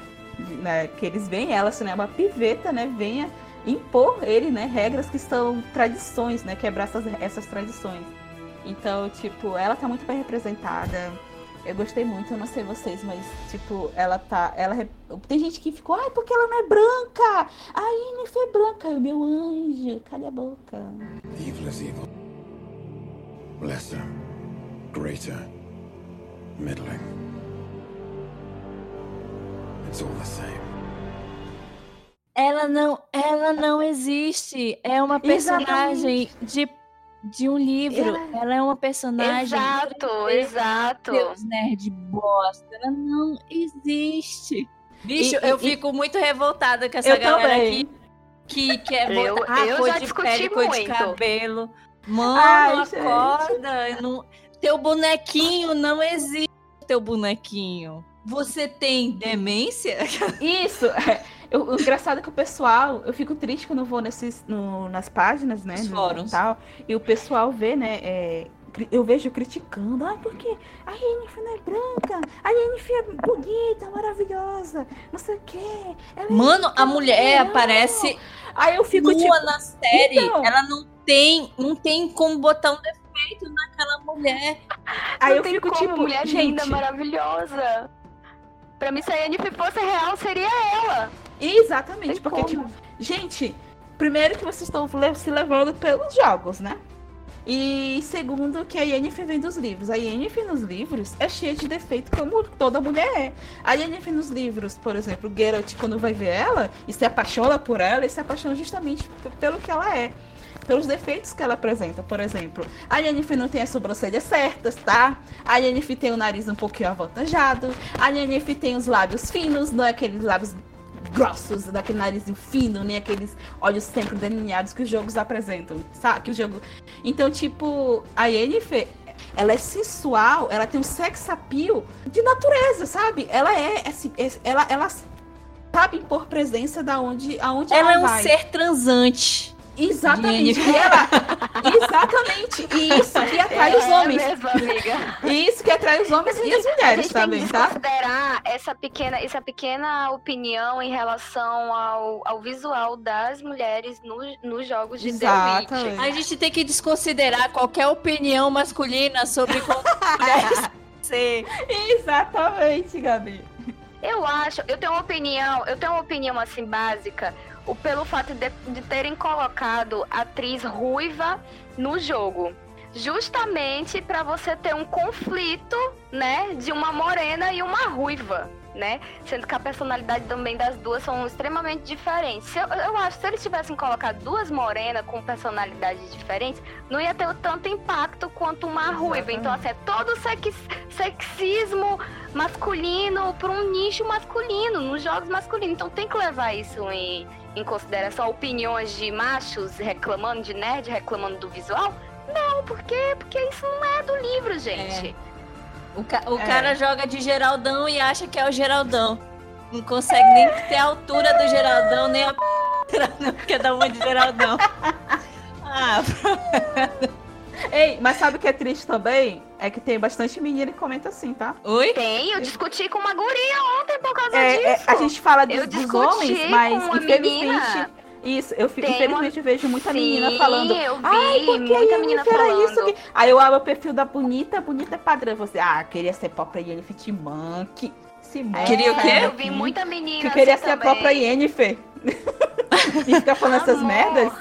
né que eles veem ela, assim, né, uma piveta, né, venha impor ele, né, regras que são tradições, né, quebrar essas, essas tradições. Então, tipo, ela tá muito bem representada. Eu gostei muito, eu não sei vocês, mas, tipo, ela tá. Ela Tem gente que ficou, ai, porque ela não é branca! A Yennefer é branca, meu anjo, cala a boca. Evil is evil. Lesser, greater, middling. Ela não, ela não existe. É uma personagem de de um livro. Ela, ela é uma personagem. Exato, exato. Deus, nerd bosta. Ela não existe. Bicho, e, eu e, fico muito revoltada com essa galera também. aqui que quer eu, botar eu cor de pele, cor de cabelo. Mano, Ai, acorda. Não... Teu bonequinho não existe. Teu bonequinho. Você tem demência? Isso. É. Eu, o engraçado é que o pessoal, eu fico triste quando eu vou nesses, no, nas páginas, né? no Tal, e o pessoal vê, né? É, eu vejo criticando, ah, porque a Yennefer não é branca, a Yennefer é bonita, maravilhosa, não sei o quê. É Mano, a mulher aparece Aí eu fico nua tipo, na série, então... ela não tem, não tem como botar um defeito naquela mulher. Aí não eu fico como, tipo, mulher gente... linda, maravilhosa. Pra mim, se a Yennefer fosse real, seria ela. Exatamente, porque, tipo, gente, primeiro que vocês estão se levando pelos jogos, né? E segundo, que a Yennefer vem dos livros. A Yennefer nos livros é cheia de defeito, como toda mulher é. A Yennefer nos livros, por exemplo, o Geralt, quando vai ver ela e se apaixona por ela, ele se apaixona justamente pelo que ela é. Pelos defeitos que ela apresenta, por exemplo. A Yennefer não tem as sobrancelhas certas, tá? A Yennefer tem o nariz um pouquinho avantajado. A Yennefer tem os lábios finos, não é aqueles lábios grossos, daquele nariz fino, nem aqueles olhos sempre delineados que os jogos apresentam, sabe? Que o jogo. Então, tipo, a Yennefer, ela é sensual, ela tem um sex appeal de natureza, sabe? Ela é, assim, ela, ela sabe impor presença da onde, aonde ela, ela é um ser transante. Exatamente. E ela, exatamente. E isso que atrai é os homens. Mesmo, amiga. Isso que atrai os homens e as mulheres também, tá? considerar essa pequena, essa pequena opinião em relação ao, ao visual das mulheres no, nos jogos de Exatamente. The Witch. A gente tem que desconsiderar qualquer opinião masculina sobre como mulheres ser. Exatamente, Gabi. Eu acho, eu tenho uma opinião, eu tenho uma opinião assim básica o, pelo fato de, de terem colocado atriz ruiva no jogo justamente para você ter um conflito, né, de uma morena e uma ruiva, né? Sendo que a personalidade também das duas são extremamente diferentes. Eu, eu acho que se eles tivessem colocado duas morenas com personalidades diferentes, não ia ter tanto impacto quanto uma Exatamente. ruiva. Então, assim, é todo sex, sexismo masculino para um nicho masculino, nos jogos masculinos. Então tem que levar isso em em consideração opiniões de machos reclamando, de nerd reclamando do visual? Não, por quê? Porque isso não é do livro, gente. É. O, ca o é. cara joga de Geraldão e acha que é o Geraldão. Não consegue nem ter a altura do Geraldão, nem a que é da uma de Geraldão. ah, Ei, mas sabe o que é triste também? É que tem bastante menina que comenta assim, tá? Oi? Tem, eu discuti com uma guria ontem por causa é, disso. É, a gente fala dos, dos homens, mas infelizmente. Menina. Isso, eu Tem infelizmente uma... vejo muita Sim, menina falando. Eu vi, Ai, porque muita menina falando. Isso que... Aí eu abro o perfil da bonita, bonita é padrão. Você, ah, queria ser própria Yennefer Timank. É, queria o quê? Eu vi muita menina. Que eu queria assim ser também. a própria Yennefer. e ficar falando Amor. essas merdas.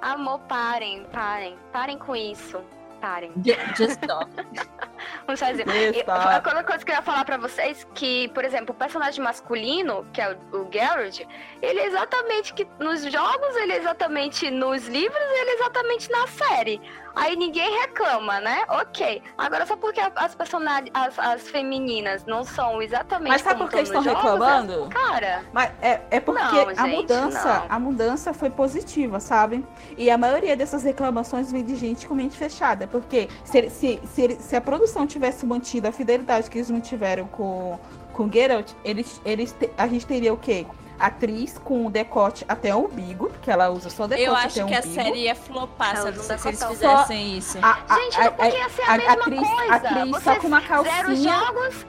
Amor, parem, parem. Parem com isso parem. Just stop. Vamos fazer. A outra coisa que eu ia falar pra vocês que, por exemplo, o personagem masculino, que é o, o Garrett, ele é exatamente que nos jogos, ele é exatamente nos livros, ele é exatamente na série. Aí ninguém reclama, né? Ok. Agora, só porque as personagens, as, as femininas não são exatamente. Mas sabe por que eles estão reclamando? cara. Mas é, é porque não, a gente, mudança, não. a mudança foi positiva, sabe? E a maioria dessas reclamações vem de gente com mente fechada. Porque se, se, se, se a produção tivesse mantido a fidelidade que eles mantiveram com, com Geralt, eles, eles, a gente teria o quê? Atriz com o decote até o umbigo, que ela usa só decote Eu acho que a série ia flopar se, usa se eles fizessem isso. A, a- Gente, não podia ser a, a- mesma atriz, coisa. atriz só Vocês com uma Zero calcinha. jogos,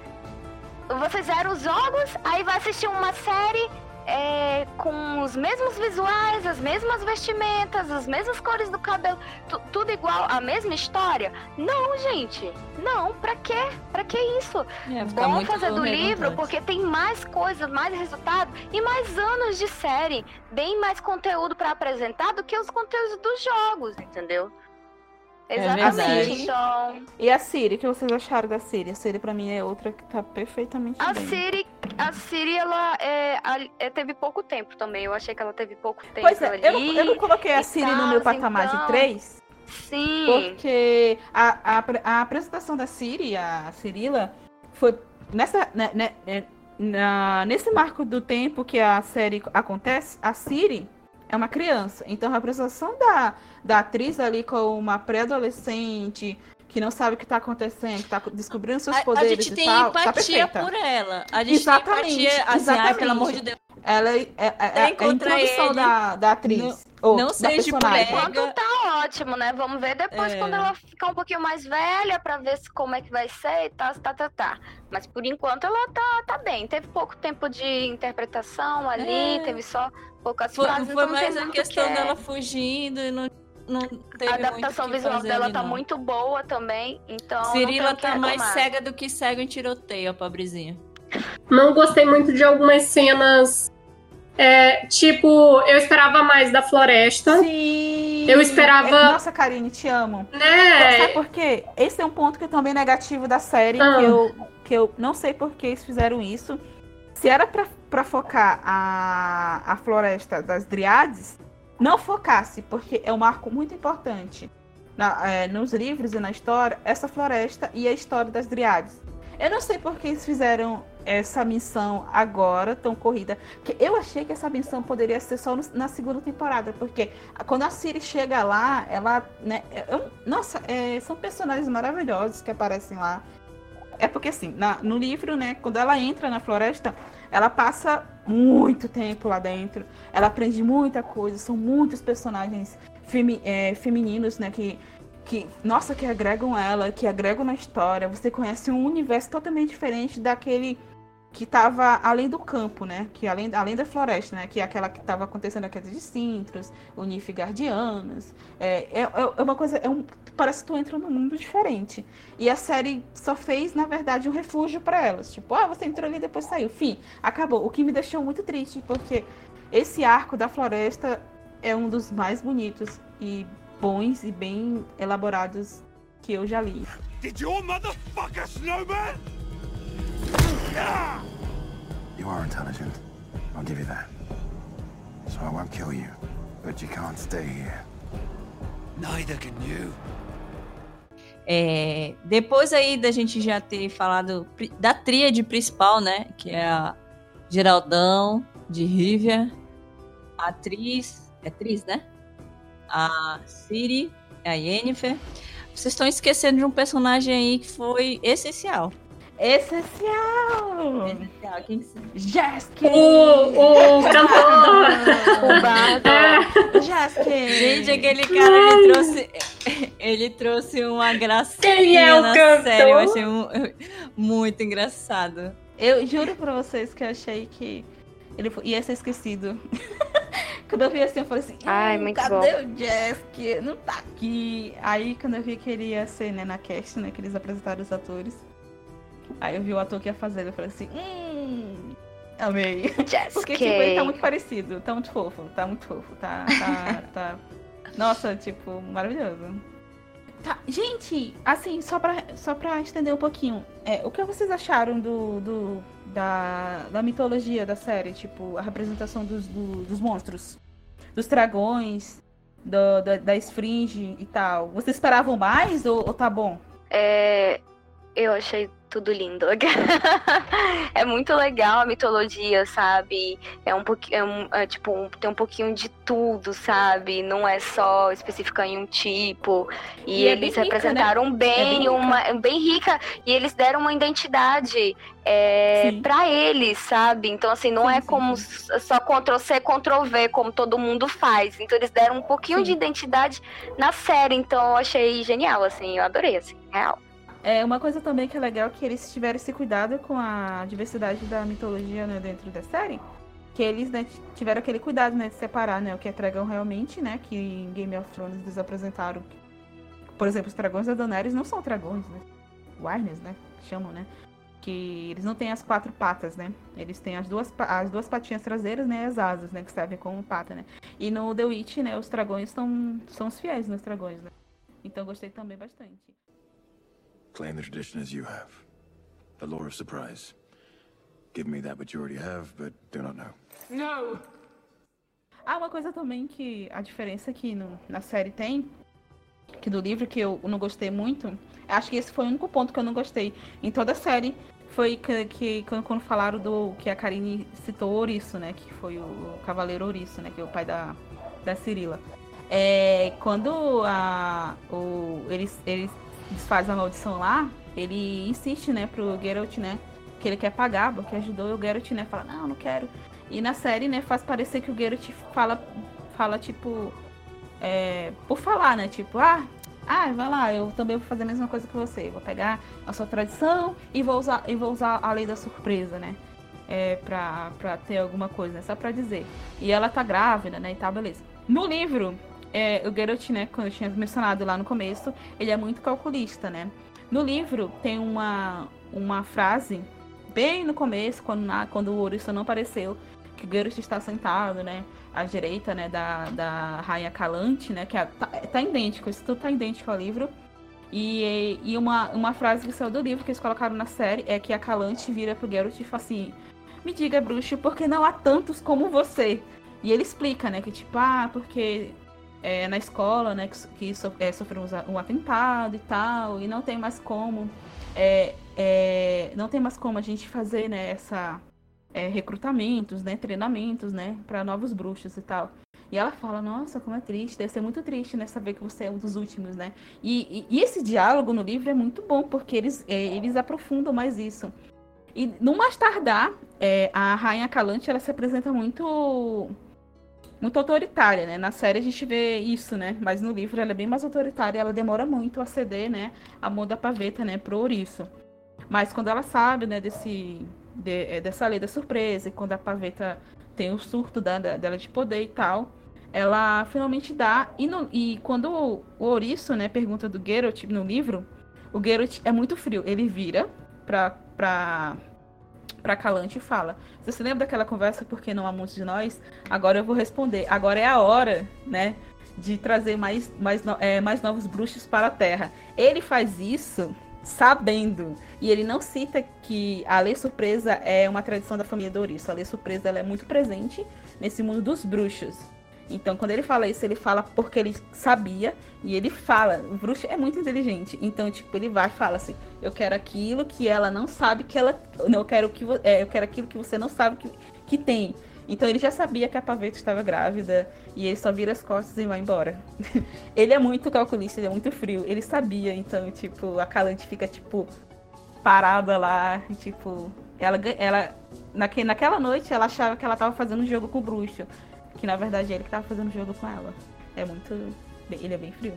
você zera os jogos, aí vai assistir uma série é, com os mesmos visuais, as mesmas vestimentas, as mesmas cores do cabelo, tu- tudo igual, a mesma história. Não, gente, não, pra quê? Pra que isso? Ficar Bom fazer do livro, redundante. porque tem mais coisas, mais resultado e mais anos de série, bem mais conteúdo pra apresentar do que os conteúdos dos jogos, entendeu? É Exatamente, verdade. então. E a Siri, o que vocês acharam da Siri? A Siri pra mim é outra que tá perfeitamente A bem. Siri, a Siri, ela é, é, teve pouco tempo também. Eu achei que ela teve pouco tempo Pois é, ali. eu não, eu não coloquei a Siri no meu patamar então. de 3, Sim. porque a, a, a apresentação da Siri, a Cirila, foi nessa, né, né, né, na- nesse marco do tempo que a série acontece, a Siri é uma criança. Então a apresentação da, da atriz ali com uma pré-adolescente que não sabe o que tá acontecendo, que tá descobrindo seus A, a poderes gente e tem tal, tá empatia perfeita. por ela. A gente Exatamente, tem empatia, assim, ai, pelo amor de Deus. Ela é, é, é- é a encontrar introdução ele, da, da atriz. ou não da seja personagem. mulher. Enquanto tá ótimo, né? Vamos ver depois É. quando ela ficar um pouquinho mais velha pra ver se, como é que vai ser e tal, tá, tá, tá. Mas por enquanto ela tá, tá bem. Teve pouco tempo de interpretação ali, É. teve só poucas Foi, frases. foi então mais a questão que é. dela fugindo e não, não teve A adaptação visual dela ali, tá não. muito boa também, então. Cirila tá mais cega do que cego em tiroteio, a pobrezinha. Não gostei muito de algumas cenas. é, tipo, eu esperava mais da floresta. Sim! Eu esperava- É, Nossa, Karine, te amo. Né? Sabe por quê? Esse é um ponto que é também negativo da série, Ah. que, eu, que eu não sei por que eles fizeram isso. Se era pra, pra focar a, a floresta das Driades, não focasse, porque é um marco muito importante na- é, nos livros e na história, essa floresta e a história das Driades. Eu não sei por que eles fizeram essa missão agora, tão corrida. Que eu achei que essa missão poderia ser só no- na segunda temporada, porque quando a Siri chega lá, ela. Né, é um- nossa, é, são personagens maravilhosos que aparecem lá. É porque assim, na- no livro, né, quando ela entra na floresta, ela passa muito tempo lá dentro. Ela aprende muita coisa, são muitos personagens femi- é, femininos, né, que, que, nossa, que agregam ela, que agregam na história. Você conhece um universo totalmente diferente daquele que estava além do campo, né? Que além, além da floresta, né? Que é aquela que estava acontecendo a queda de Cintros, o Nilfgaardianos. É, é, é uma coisa, é um, parece que tu entra num mundo diferente. E a série só fez, na verdade, um refúgio para elas. Tipo, ah, você entrou ali e depois saiu. Fim, acabou. O que me deixou muito triste, porque esse arco da floresta é um dos mais bonitos e bons e bem elaborados que eu já li. Did your motherfucker, Snowman? You are intelligent. I'll give you that. So I won't kill you. But you can't stay here. Neither can you. É, depois aí da gente já ter falado da tríade principal, né? Que é a Geraldão, de Rivia, a atriz, é atriz, né? A Siri, a Yennefer. Vocês estão esquecendo de um personagem aí que foi essencial. Essencial! Essencial, quem que Jaskin! O, o cantor. O bardo. Jaskin! Gente, aquele cara, ele trouxe, ele trouxe uma gracinha Quem é o na cantor? série. Eu achei mu- muito engraçado. Eu juro pra vocês que eu achei que ele ia ser esquecido. quando eu vi assim, eu falei assim, Ai, "Hum, muito cadê o Jask? Não tá aqui. Aí quando eu vi que ele ia ser, né, na cast, né, que eles apresentaram os atores. Aí eu vi o ator que ia fazer, eu falei assim, hum, amei. Porque, tipo, ele tá muito parecido, tá muito fofo, tá muito fofo, tá, tá, tá... Nossa, tipo, maravilhoso. Tá, gente, assim, só pra, só pra estender um pouquinho, é, o que vocês acharam do, do da, da mitologia da série? Tipo, a representação dos, do- dos monstros, dos dragões, do- da, da esfinge e tal. Vocês esperavam mais ou, ou tá bom? É, eu achei tudo lindo. é muito legal a mitologia, sabe? É um pouquinho, é um, é, tipo, um, tem um pouquinho de tudo, sabe? Não é só especificar em um tipo. E, e é eles é representaram rica, né? bem, é bem uma rica. bem rica e eles deram uma identidade é, para eles, sabe? Então, assim, não sim, é como sim. só Ctrl C, Ctrl V, como todo mundo faz. Então, eles deram um pouquinho sim. de identidade na série. Então, eu achei genial, assim, eu adorei, assim, real. É, uma coisa também que é legal é que eles tiveram esse cuidado com a diversidade da mitologia né, dentro da série. Que eles né, tiveram aquele cuidado né, de separar né, o que é dragão realmente, né? Que em Game of Thrones eles apresentaram. Por exemplo, os dragões da Daenerys não são dragões, né? Warners, né? Chamam, né? que eles não têm as quatro patas, né? Eles têm as duas, as duas patinhas traseiras, né? As asas, né? Que servem como pata, né? E no The Witch, né? Os dragões são, são os fiéis nos dragões, né? Então gostei também bastante. Claim the tradition as you have. The lore of surprise. Give me that which you already have, but do not know. No! Ah, uma coisa também que a diferença que no, na série tem que do livro que eu não gostei muito, acho que esse foi o único ponto que eu não gostei em toda a série. Foi que, que quando falaram do que a Karine citou Ouriço, né? Que foi o Cavaleiro Ouriço, né? Que é o pai da, da Cirila. É, quando a, o, eles, eles desfazem a maldição lá, ele insiste, né, pro Geralt, né? Que ele quer pagar, porque ajudou e o Geralt, né, fala, não, não quero. E na série, né, faz parecer que o Geralt fala, fala tipo, é, por falar, né? Tipo, ah, ah, vai lá, eu também vou fazer a mesma coisa que você. Vou pegar a sua tradição e vou usar, e vou usar a lei da surpresa, né? É, pra, pra ter alguma coisa, né? Só pra dizer. E ela tá grávida, né? E tá, beleza. No livro, é, o Geralt, né? Quando eu tinha mencionado lá no começo, ele é muito calculista, né? No livro tem uma, uma frase bem no começo, quando, na, quando o Ouriço não apareceu, que o Geralt está sentado, né? à direita, né, da, da Rainha Calante, né, que é, tá, tá, idêntico, isso tudo tá idêntico ao livro. E, e uma, uma frase que saiu do livro que eles colocaram na série é que a Calante vira pro Geralt e fala assim: Me diga, bruxo, porque não há tantos como você? E ele explica, né, que tipo, ah, porque é, na escola, né, que, que so, é, sofreu um atentado e tal, e não tem mais como. É, é, não tem mais como a gente fazer né, essa, é, recrutamentos, né, treinamentos, né, para novos bruxos e tal. E ela fala, nossa, como é triste, deve ser muito triste, né, saber que você é um dos últimos, né. E, e, e esse diálogo no livro é muito bom, porque eles, é, eles aprofundam mais isso. E no mais tardar, a Rainha Calante, ela se apresenta muito muito autoritária, né? Na série a gente vê isso, né? Mas no livro ela é bem mais autoritária, ela demora muito a ceder, né? A mão da paveta, né? Pro ouriço. Mas quando ela sabe, né, desse de, é, dessa lei da surpresa, e quando a paveta tem o surto da, dela de poder e tal, ela finalmente dá. E, no, e quando o, o Ouriço, né, pergunta do Geralt no livro, o Geralt é muito frio. Ele vira pra, pra, pra Calante e fala: Você se lembra daquela conversa porque não há muitos de nós? Agora eu vou responder. Agora é a hora, né? De trazer mais, mais, é, mais novos bruxos para a Terra. Ele faz isso sabendo. E ele não cita que a lei surpresa é uma tradição da família Douriço. A lei surpresa ela é muito presente nesse mundo dos bruxos. Então, quando ele fala isso, ele fala porque ele sabia e ele fala. O bruxo é muito inteligente. Então, tipo, ele vai e fala assim: Eu quero aquilo que ela não sabe que ela. Não, eu quero, que, é, eu quero aquilo que você não sabe que, que tem. Então ele já sabia que a Paveta estava grávida e ele só vira as costas e vai embora. ele é muito calculista, ele é muito frio. Ele sabia, então, tipo, a Calante fica, tipo, parada lá, e, tipo, ela, ela naque, naquela noite ela achava que ela estava fazendo um jogo com o bruxo, que na verdade é ele que estava fazendo um jogo com ela. É muito, ele é bem frio.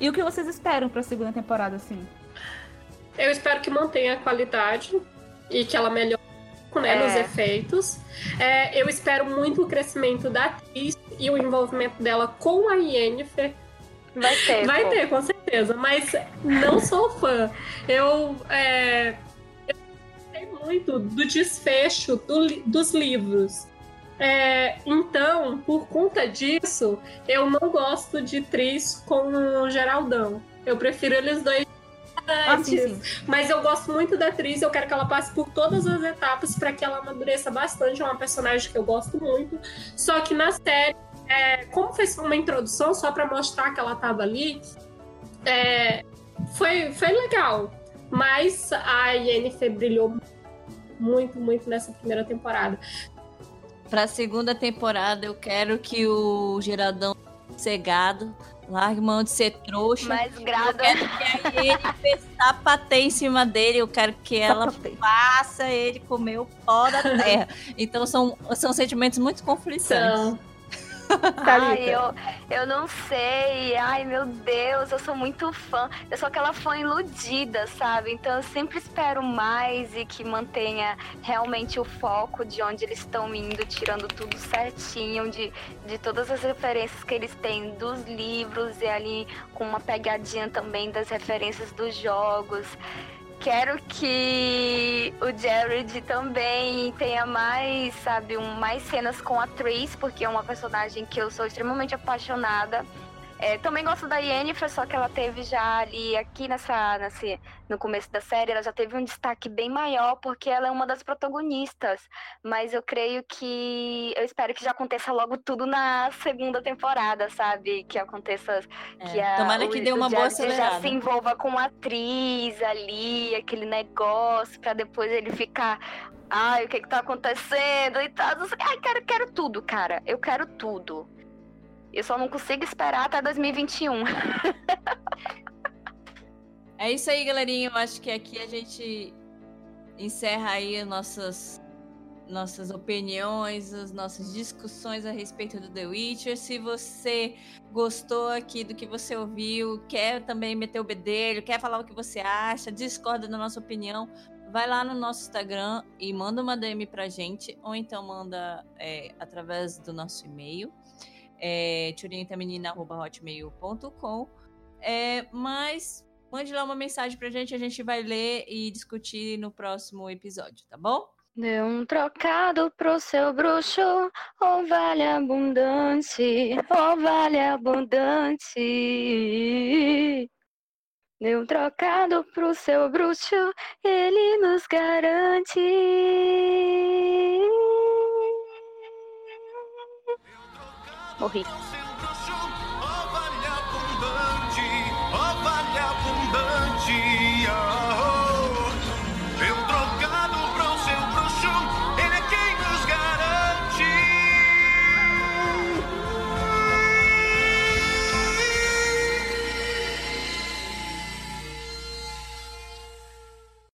E o que vocês esperam pra segunda temporada, assim? Eu espero que mantenha a qualidade e que ela melhore né, É. nos efeitos. É, eu espero muito o crescimento da atriz e o envolvimento dela com a Yennefer. Vai ter. Vai pô. ter, com certeza, mas não sou fã. Eu, é, eu gostei muito do desfecho do dos livros. É, então, por conta disso, eu não gosto de Tris com o Geraldão. Eu prefiro eles dois Ah, sim, sim. Mas eu gosto muito da atriz, eu quero que ela passe por todas as etapas para que ela amadureça bastante. É uma personagem que eu gosto muito. Só que na série, é, como foi uma introdução só para mostrar que ela tava ali, é, foi, foi legal. Mas a Yennefer brilhou muito, muito nessa primeira temporada. Pra segunda temporada, eu quero que o Geraldão cegado largue mão de ser trouxa. Mais Eu grada. quero que a Yennefer sapateie em cima dele. Eu quero que ela Sapatei. faça ele comer o pó da terra. Então são, são sentimentos muito conflitantes. Então, Ai, eu, eu não sei. Ai, meu Deus, eu sou muito fã. Eu sou aquela fã iludida, sabe? Então eu sempre espero mais e que mantenha realmente o foco de onde eles estão indo, tirando tudo certinho, de, de todas as referências que eles têm dos livros e ali com uma pegadinha também das referências dos jogos. Quero que o Jared também tenha mais, sabe, um, mais cenas com a Tris, porque é uma personagem que eu sou extremamente apaixonada. É, também gosto da Yennefer, só que ela teve já ali, aqui nessa, nesse, no começo da série, ela já teve um destaque bem maior, porque ela é uma das protagonistas. Mas eu creio que. Eu espero que já aconteça logo tudo na segunda temporada, sabe? Que aconteça que É, a, Tomara o- que dê o uma boa Jared já acelerada. se envolva com a atriz ali, aquele negócio, pra depois ele ficar. Ai, o que que tá acontecendo e tal. Ai, quero, quero tudo, cara. Eu quero tudo. Eu só não consigo esperar até 2021. É isso aí, galerinha. Eu acho que aqui a gente encerra aí as nossas, nossas opiniões, as nossas discussões a respeito do The Witcher. Se você gostou aqui do que você ouviu, quer também meter o bedelho, quer falar o que você acha, discorda da nossa opinião, vai lá no nosso Instagram e manda uma DM pra gente, ou então manda é, através do nosso e-mail, é, turientamenina.hotmail.com. É, mas mande lá uma mensagem pra gente, a gente vai ler e discutir no próximo episódio, tá bom? Dê um trocado pro seu bruxo, ou vale abundante, ou vale abundante. Dê um trocado pro seu bruxo, ele nos garante. Morri. Seu bruxo